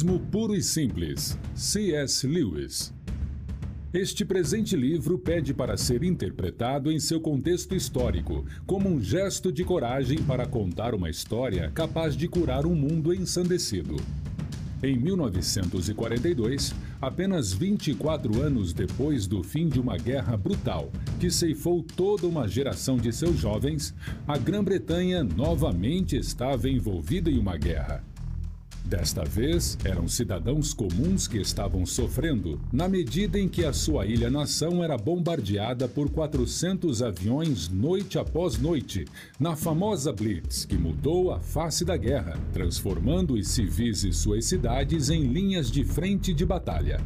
Cristianismo Puro e Simples, C.S. Lewis. Este presente livro pede para ser interpretado em seu contexto histórico, como um gesto de coragem para contar uma história capaz de curar um mundo ensandecido. Em 1942, apenas 24 anos depois do fim de uma guerra brutal que ceifou toda uma geração de seus jovens, a Grã-Bretanha novamente estava envolvida em uma guerra. Desta vez, eram cidadãos comuns que estavam sofrendo, na medida em que a sua ilha-nação era bombardeada por 400 aviões noite após noite, na famosa Blitz, que mudou a face da guerra, transformando os civis e suas cidades em linhas de frente de batalha.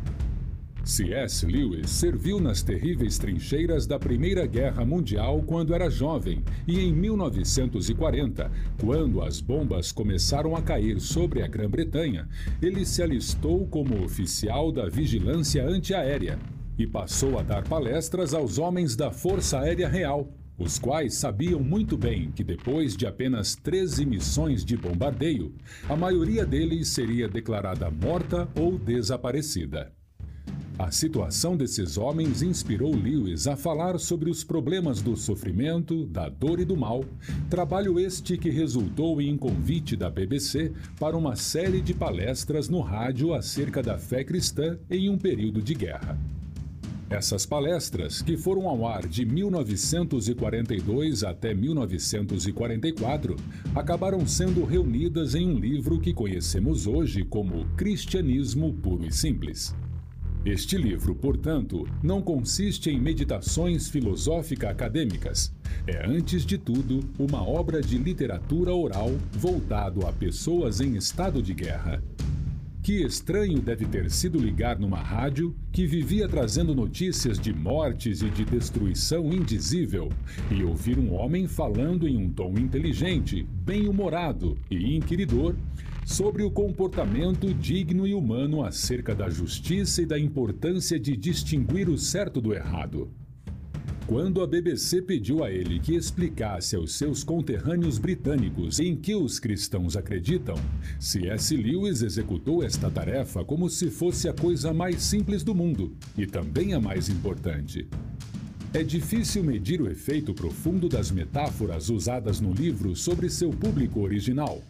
C.S. Lewis serviu nas terríveis trincheiras da Primeira Guerra Mundial quando era jovem e em 1940, quando as bombas começaram a cair sobre a Grã-Bretanha, ele se alistou como oficial da Vigilância Antiaérea e passou a dar palestras aos homens da Força Aérea Real, os quais sabiam muito bem que depois de apenas 13 missões de bombardeio, a maioria deles seria declarada morta ou desaparecida. A situação desses homens inspirou Lewis a falar sobre os problemas do sofrimento, da dor e do mal, trabalho este que resultou em convite da BBC para uma série de palestras no rádio acerca da fé cristã em um período de guerra. Essas palestras, que foram ao ar de 1942 até 1944, acabaram sendo reunidas em um livro que conhecemos hoje como Cristianismo Puro e Simples. Este livro, portanto, não consiste em meditações filosófica-acadêmicas. É, antes de tudo, uma obra de literatura oral voltado a pessoas em estado de guerra. Que estranho deve ter sido ligar numa rádio que vivia trazendo notícias de mortes e de destruição indizível e ouvir um homem falando em um tom inteligente, bem-humorado e inquiridor sobre o comportamento digno e humano acerca da justiça e da importância de distinguir o certo do errado. Quando a BBC pediu a ele que explicasse aos seus conterrâneos britânicos em que os cristãos acreditam, C.S. Lewis executou esta tarefa como se fosse a coisa mais simples do mundo e também a mais importante. É difícil medir o efeito profundo das metáforas usadas no livro sobre seu público original.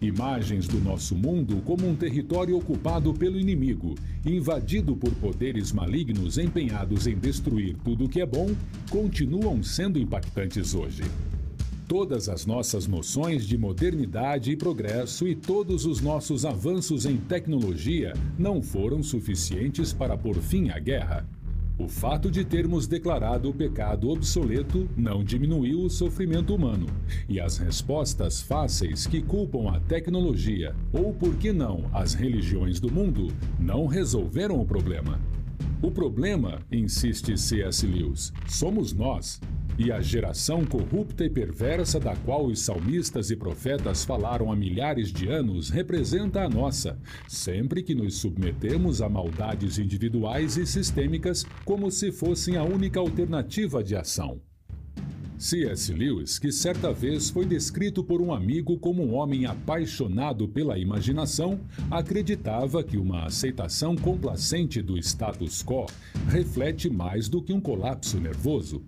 Imagens do nosso mundo como um território ocupado pelo inimigo, invadido por poderes malignos empenhados em destruir tudo o que é bom, continuam sendo impactantes hoje. Todas as nossas noções de modernidade e progresso e todos os nossos avanços em tecnologia não foram suficientes para pôr fim à guerra. O fato de termos declarado o pecado obsoleto não diminuiu o sofrimento humano, e as respostas fáceis que culpam a tecnologia, ou por que não as religiões do mundo, não resolveram o problema. O problema, insiste C.S. Lewis, somos nós, e a geração corrupta e perversa da qual os salmistas e profetas falaram há milhares de anos representa a nossa, sempre que nos submetemos a maldades individuais e sistêmicas como se fossem a única alternativa de ação. C.S. Lewis, que certa vez foi descrito por um amigo como um homem apaixonado pela imaginação, acreditava que uma aceitação complacente do status quo reflete mais do que um colapso nervoso.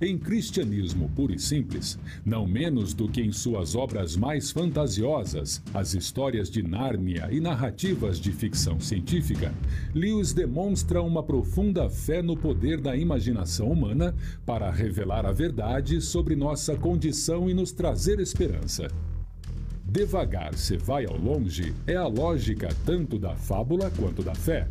Em Cristianismo Puro e Simples, não menos do que em suas obras mais fantasiosas, as histórias de Nárnia e narrativas de ficção científica, Lewis demonstra uma profunda fé no poder da imaginação humana para revelar a verdade sobre nossa condição e nos trazer esperança. Devagar se vai ao longe é a lógica tanto da fábula quanto da fé.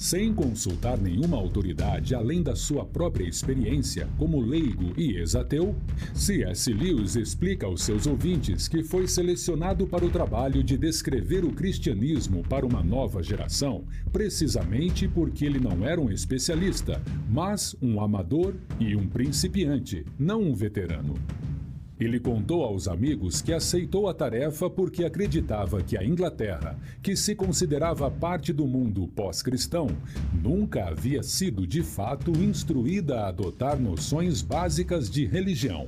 Sem consultar nenhuma autoridade além da sua própria experiência como leigo e ex-ateu, C.S. Lewis explica aos seus ouvintes que foi selecionado para o trabalho de descrever o cristianismo para uma nova geração, precisamente porque ele não era um especialista, mas um amador e um principiante, não um veterano. Ele contou aos amigos que aceitou a tarefa porque acreditava que a Inglaterra, que se considerava parte do mundo pós-cristão, nunca havia sido de fato instruída a adotar noções básicas de religião.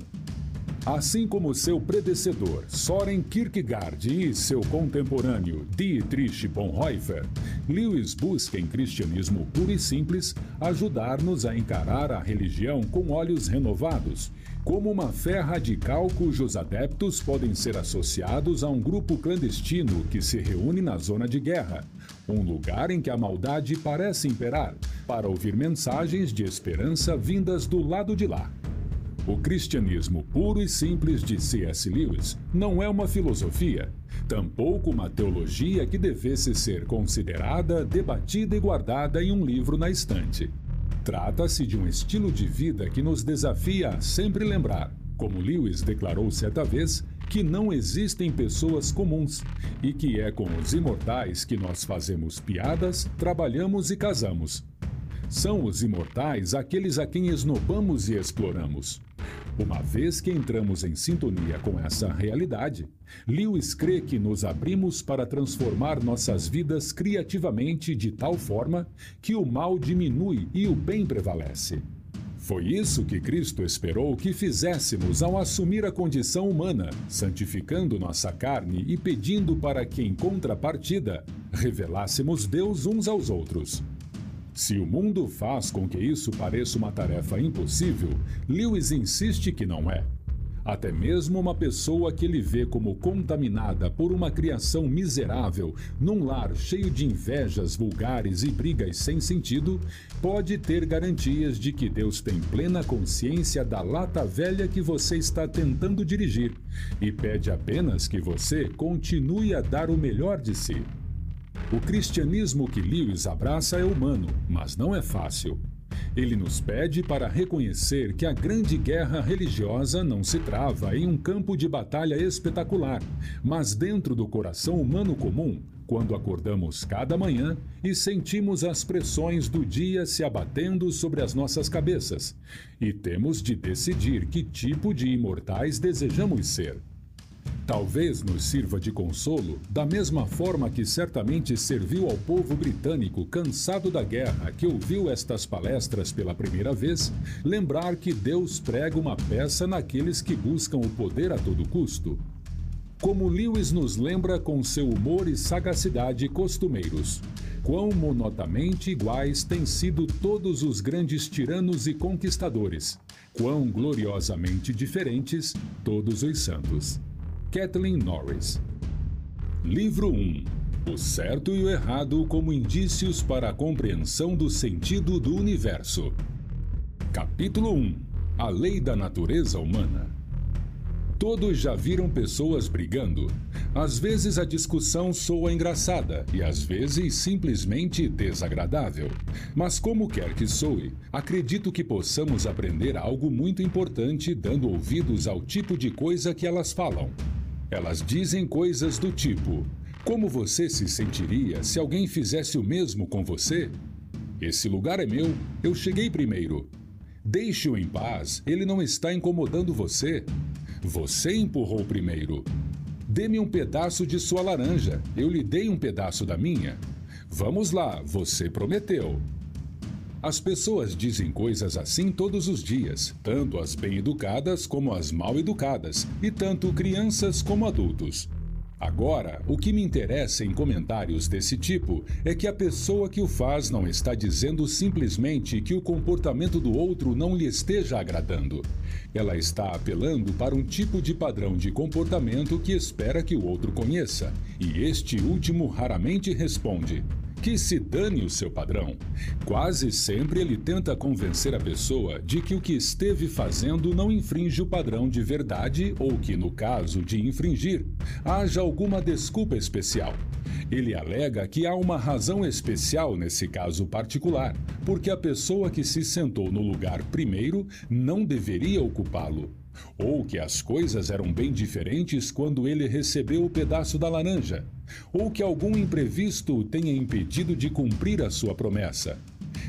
Assim como seu predecessor Soren Kierkegaard e seu contemporâneo Dietrich Bonhoeffer, Lewis busca em cristianismo puro e simples ajudar-nos a encarar a religião com olhos renovados, como uma fé radical cujos adeptos podem ser associados a um grupo clandestino que se reúne na zona de guerra, um lugar em que a maldade parece imperar, para ouvir mensagens de esperança vindas do lado de lá. O cristianismo puro e simples de C.S. Lewis não é uma filosofia, tampouco uma teologia que devesse ser considerada, debatida e guardada em um livro na estante. Trata-se de um estilo de vida que nos desafia a sempre lembrar, como Lewis declarou certa vez, que não existem pessoas comuns e que é com os imortais que nós fazemos piadas, trabalhamos e casamos. São os imortais aqueles a quem esnobamos e exploramos. Uma vez que entramos em sintonia com essa realidade, Lewis crê que nos abrimos para transformar nossas vidas criativamente de tal forma que o mal diminui e o bem prevalece. Foi isso que Cristo esperou que fizéssemos ao assumir a condição humana, santificando nossa carne e pedindo para que, em contrapartida, revelássemos Deus uns aos outros. Se o mundo faz com que isso pareça uma tarefa impossível, Lewis insiste que não é. Até mesmo uma pessoa que ele vê como contaminada por uma criação miserável, num lar cheio de invejas vulgares e brigas sem sentido, pode ter garantias de que Deus tem plena consciência da lata velha que você está tentando dirigir e pede apenas que você continue a dar o melhor de si. O cristianismo que Lewis abraça é humano, mas não é fácil. Ele nos pede para reconhecer que a grande guerra religiosa não se trava em um campo de batalha espetacular, mas dentro do coração humano comum, quando acordamos cada manhã e sentimos as pressões do dia se abatendo sobre as nossas cabeças, e temos de decidir que tipo de imortais desejamos ser. Talvez nos sirva de consolo, da mesma forma que certamente serviu ao povo britânico cansado da guerra que ouviu estas palestras pela primeira vez, lembrar que Deus prega uma peça naqueles que buscam o poder a todo custo. Como Lewis nos lembra com seu humor e sagacidade costumeiros, quão monotamente iguais têm sido todos os grandes tiranos e conquistadores, quão gloriosamente diferentes todos os santos. Kathleen Norris. Livro 1 O certo e o errado como indícios para a compreensão do sentido do universo. Capítulo 1 A lei da natureza humana. Todos já viram pessoas brigando. Às vezes a discussão soa engraçada e às vezes simplesmente desagradável. Mas como quer que soe, acredito que possamos aprender algo muito importante dando ouvidos ao tipo de coisa que elas falam. Elas dizem coisas do tipo: Como você se sentiria se alguém fizesse o mesmo com você? Esse lugar é meu, eu cheguei primeiro. Deixe-o em paz, ele não está incomodando você. Você empurrou primeiro. Dê-me um pedaço de sua laranja, eu lhe dei um pedaço da minha. Vamos lá, você prometeu. As pessoas dizem coisas assim todos os dias, tanto as bem-educadas como as mal-educadas, e tanto crianças como adultos. Agora, o que me interessa em comentários desse tipo é que a pessoa que o faz não está dizendo simplesmente que o comportamento do outro não lhe esteja agradando. Ela está apelando para um tipo de padrão de comportamento que espera que o outro conheça, e este último raramente responde: que se dane o seu padrão. Quase sempre ele tenta convencer a pessoa de que o que esteve fazendo não infringe o padrão de verdade ou que, no caso de infringir, haja alguma desculpa especial. Ele alega que há uma razão especial nesse caso particular, porque a pessoa que se sentou no lugar primeiro não deveria ocupá-lo. Ou que as coisas eram bem diferentes quando ele recebeu o pedaço da laranja, ou que algum imprevisto tenha impedido de cumprir a sua promessa.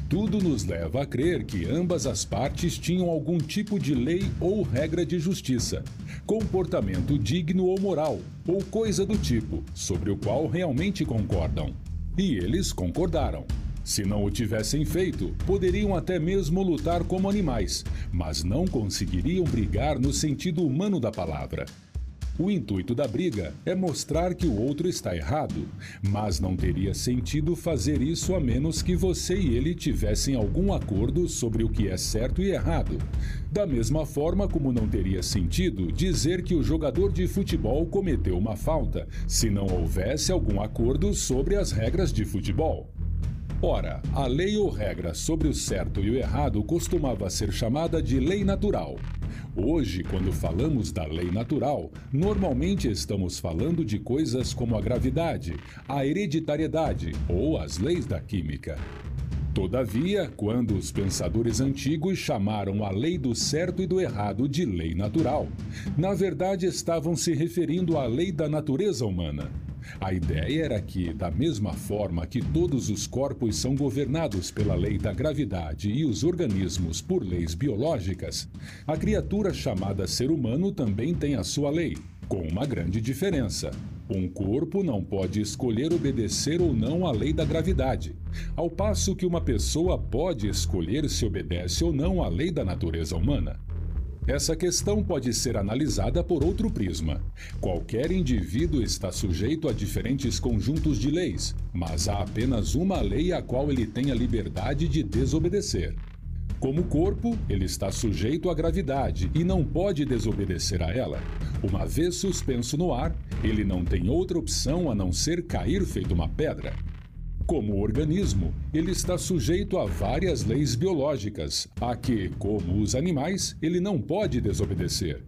Tudo nos leva a crer que ambas as partes tinham algum tipo de lei ou regra de justiça, comportamento digno ou moral, ou coisa do tipo, sobre o qual realmente concordam. E eles concordaram. Se não o tivessem feito, poderiam até mesmo lutar como animais, mas não conseguiriam brigar no sentido humano da palavra. O intuito da briga é mostrar que o outro está errado, mas não teria sentido fazer isso a menos que você e ele tivessem algum acordo sobre o que é certo e errado. Da mesma forma como não teria sentido dizer que o jogador de futebol cometeu uma falta se não houvesse algum acordo sobre as regras de futebol. Ora, a lei ou regra sobre o certo e o errado costumava ser chamada de lei natural. Hoje, quando falamos da lei natural, normalmente estamos falando de coisas como a gravidade, a hereditariedade ou as leis da química. Todavia, quando os pensadores antigos chamaram a lei do certo e do errado de lei natural, na verdade estavam se referindo à lei da natureza humana. A ideia era que, da mesma forma que todos os corpos são governados pela lei da gravidade e os organismos por leis biológicas, a criatura chamada ser humano também tem a sua lei, com uma grande diferença. Um corpo não pode escolher obedecer ou não à lei da gravidade, ao passo que uma pessoa pode escolher se obedece ou não à lei da natureza humana. Essa questão pode ser analisada por outro prisma. Qualquer indivíduo está sujeito a diferentes conjuntos de leis, mas há apenas uma lei a qual ele tem a liberdade de desobedecer. Como corpo, ele está sujeito à gravidade e não pode desobedecer a ela. Uma vez suspenso no ar, ele não tem outra opção a não ser cair feito uma pedra. Como organismo, ele está sujeito a várias leis biológicas, a que, como os animais, ele não pode desobedecer.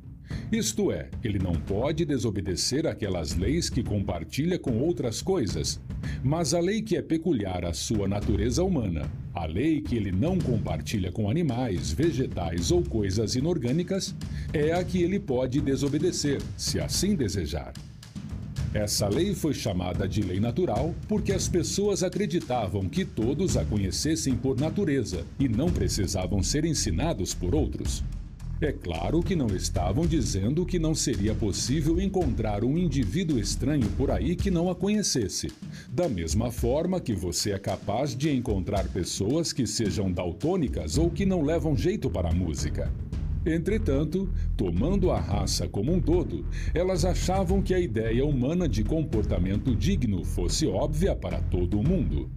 Isto é, ele não pode desobedecer aquelas leis que compartilha com outras coisas, mas a lei que é peculiar à sua natureza humana, a lei que ele não compartilha com animais, vegetais ou coisas inorgânicas, é a que ele pode desobedecer, se assim desejar. Essa lei foi chamada de lei natural porque as pessoas acreditavam que todos a conhecessem por natureza e não precisavam ser ensinados por outros. É claro que não estavam dizendo que não seria possível encontrar um indivíduo estranho por aí que não a conhecesse. Da mesma forma que você é capaz de encontrar pessoas que sejam daltônicas ou que não levam jeito para a música. Entretanto, tomando a raça como um todo, elas achavam que a ideia humana de comportamento digno fosse óbvia para todo o mundo.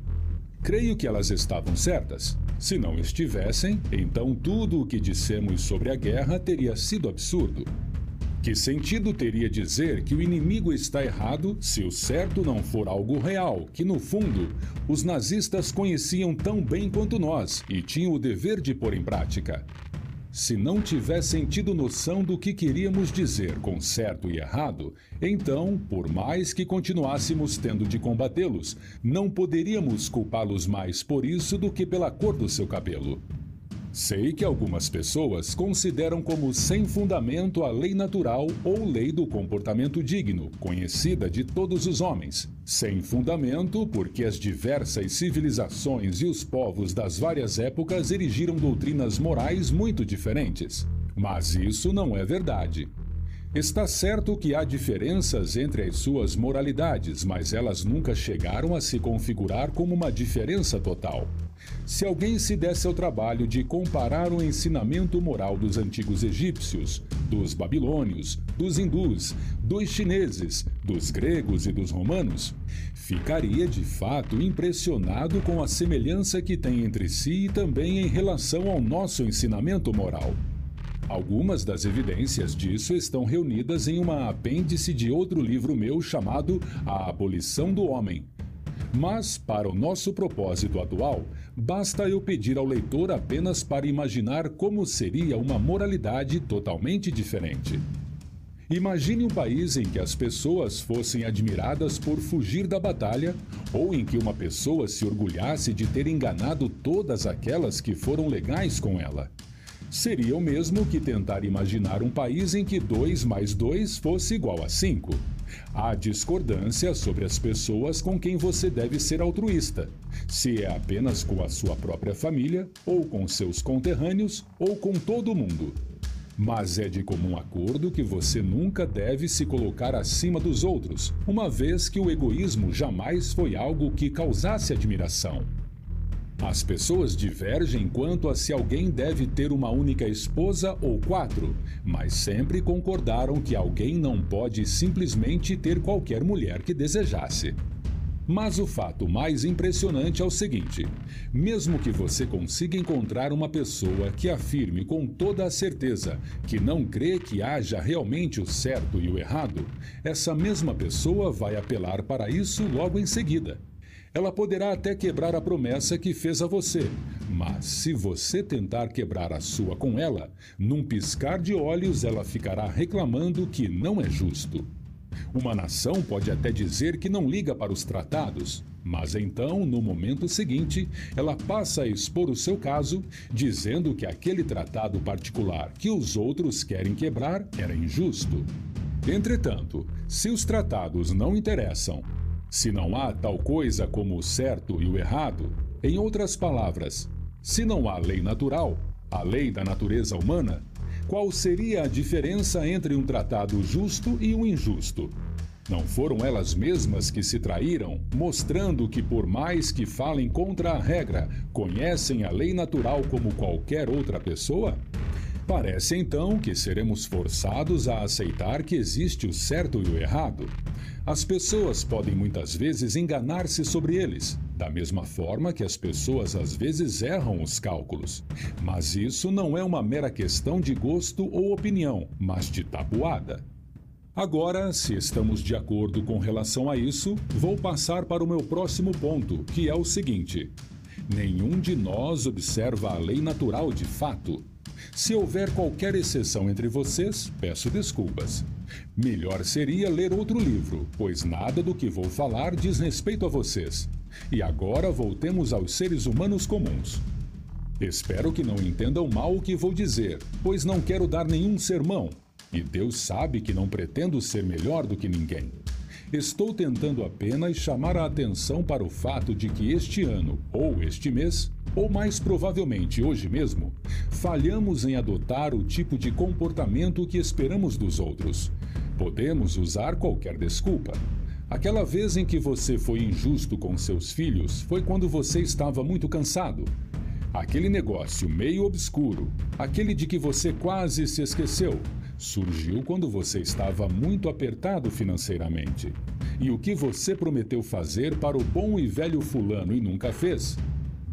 Creio que elas estavam certas. Se não estivessem, então tudo o que dissemos sobre a guerra teria sido absurdo. Que sentido teria dizer que o inimigo está errado se o certo não for algo real, que no fundo os nazistas conheciam tão bem quanto nós e tinham o dever de pôr em prática? Se não tivessem tido noção do que queríamos dizer com certo e errado, então, por mais que continuássemos tendo de combatê-los, não poderíamos culpá-los mais por isso do que pela cor do seu cabelo. Sei que algumas pessoas consideram como sem fundamento a lei natural ou lei do comportamento digno, conhecida de todos os homens. Sem fundamento, porque as diversas civilizações e os povos das várias épocas erigiram doutrinas morais muito diferentes. Mas isso não é verdade. Está certo que há diferenças entre as suas moralidades, mas elas nunca chegaram a se configurar como uma diferença total. Se alguém se desse ao trabalho de comparar o ensinamento moral dos antigos egípcios, dos babilônios, dos hindus, dos chineses, dos gregos e dos romanos, ficaria de fato impressionado com a semelhança que tem entre si e também em relação ao nosso ensinamento moral. Algumas das evidências disso estão reunidas em uma apêndice de outro livro meu chamado A Abolição do Homem. Mas, para o nosso propósito atual, basta eu pedir ao leitor apenas para imaginar como seria uma moralidade totalmente diferente. Imagine um país em que as pessoas fossem admiradas por fugir da batalha ou em que uma pessoa se orgulhasse de ter enganado todas aquelas que foram legais com ela. Seria o mesmo que tentar imaginar um país em que 2 mais 2 fosse igual a 5. Há discordância sobre as pessoas com quem você deve ser altruísta, se é apenas com a sua própria família, ou com seus conterrâneos, ou com todo mundo. Mas é de comum acordo que você nunca deve se colocar acima dos outros, uma vez que o egoísmo jamais foi algo que causasse admiração. As pessoas divergem quanto a se alguém deve ter uma única esposa ou quatro, mas sempre concordaram que alguém não pode simplesmente ter qualquer mulher que desejasse. Mas o fato mais impressionante é o seguinte: mesmo que você consiga encontrar uma pessoa que afirme com toda a certeza que não crê que haja realmente o certo e o errado, essa mesma pessoa vai apelar para isso logo em seguida. Ela poderá até quebrar a promessa que fez a você, mas se você tentar quebrar a sua com ela, num piscar de olhos ela ficará reclamando que não é justo. Uma nação pode até dizer que não liga para os tratados, mas então, no momento seguinte, ela passa a expor o seu caso, dizendo que aquele tratado particular que os outros querem quebrar era injusto. Entretanto, se os tratados não interessam, se não há tal coisa como o certo e o errado, em outras palavras, se não há lei natural, a lei da natureza humana, qual seria a diferença entre um tratado justo e um injusto? Não foram elas mesmas que se traíram, mostrando que, por mais que falem contra a regra, conhecem a lei natural como qualquer outra pessoa? Parece então que seremos forçados a aceitar que existe o certo e o errado. As pessoas podem muitas vezes enganar-se sobre eles, da mesma forma que as pessoas às vezes erram os cálculos. Mas isso não é uma mera questão de gosto ou opinião, mas de tabuada. Agora, se estamos de acordo com relação a isso, vou passar para o meu próximo ponto, que é o seguinte: nenhum de nós observa a lei natural de fato. Se houver qualquer exceção entre vocês, peço desculpas. Melhor seria ler outro livro, pois nada do que vou falar diz respeito a vocês. E agora voltemos aos seres humanos comuns. Espero que não entendam mal o que vou dizer, pois não quero dar nenhum sermão. E Deus sabe que não pretendo ser melhor do que ninguém. Estou tentando apenas chamar a atenção para o fato de que este ano, ou este mês, ou mais provavelmente hoje mesmo, falhamos em adotar o tipo de comportamento que esperamos dos outros. Podemos usar qualquer desculpa. Aquela vez em que você foi injusto com seus filhos foi quando você estava muito cansado. Aquele negócio meio obscuro, aquele de que você quase se esqueceu, surgiu quando você estava muito apertado financeiramente. E o que você prometeu fazer para o bom e velho Fulano e nunca fez?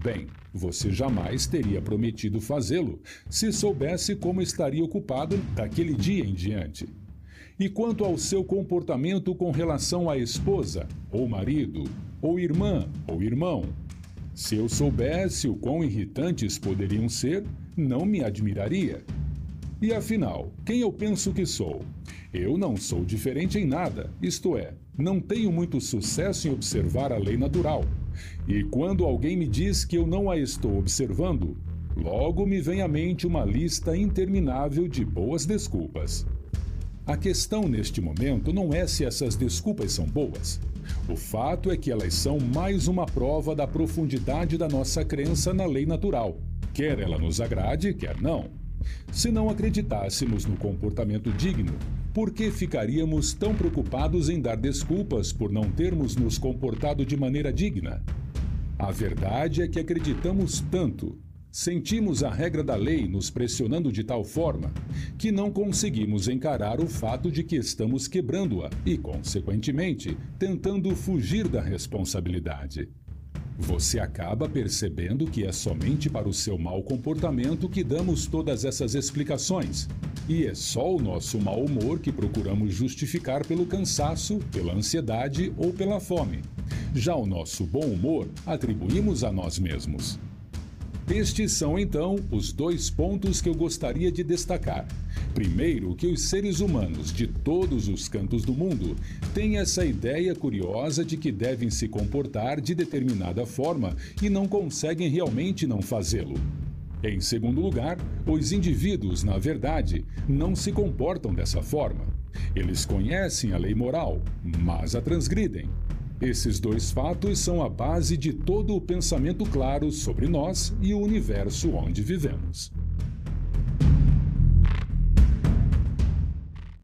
Bem, você jamais teria prometido fazê-lo se soubesse como estaria ocupado daquele dia em diante. E quanto ao seu comportamento com relação à esposa, ou marido, ou irmã, ou irmão? Se eu soubesse o quão irritantes poderiam ser, não me admiraria. E afinal, quem eu penso que sou? Eu não sou diferente em nada, isto é, não tenho muito sucesso em observar a lei natural. E quando alguém me diz que eu não a estou observando, logo me vem à mente uma lista interminável de boas desculpas. A questão neste momento não é se essas desculpas são boas. O fato é que elas são mais uma prova da profundidade da nossa crença na lei natural, quer ela nos agrade, quer não. Se não acreditássemos no comportamento digno, por que ficaríamos tão preocupados em dar desculpas por não termos nos comportado de maneira digna? A verdade é que acreditamos tanto, sentimos a regra da lei nos pressionando de tal forma, que não conseguimos encarar o fato de que estamos quebrando-a e, consequentemente, tentando fugir da responsabilidade. Você acaba percebendo que é somente para o seu mau comportamento que damos todas essas explicações. E é só o nosso mau humor que procuramos justificar pelo cansaço, pela ansiedade ou pela fome. Já o nosso bom humor atribuímos a nós mesmos. Estes são então os dois pontos que eu gostaria de destacar. Primeiro, que os seres humanos de todos os cantos do mundo têm essa ideia curiosa de que devem se comportar de determinada forma e não conseguem realmente não fazê-lo. Em segundo lugar, os indivíduos, na verdade, não se comportam dessa forma. Eles conhecem a lei moral, mas a transgridem. Esses dois fatos são a base de todo o pensamento claro sobre nós e o universo onde vivemos.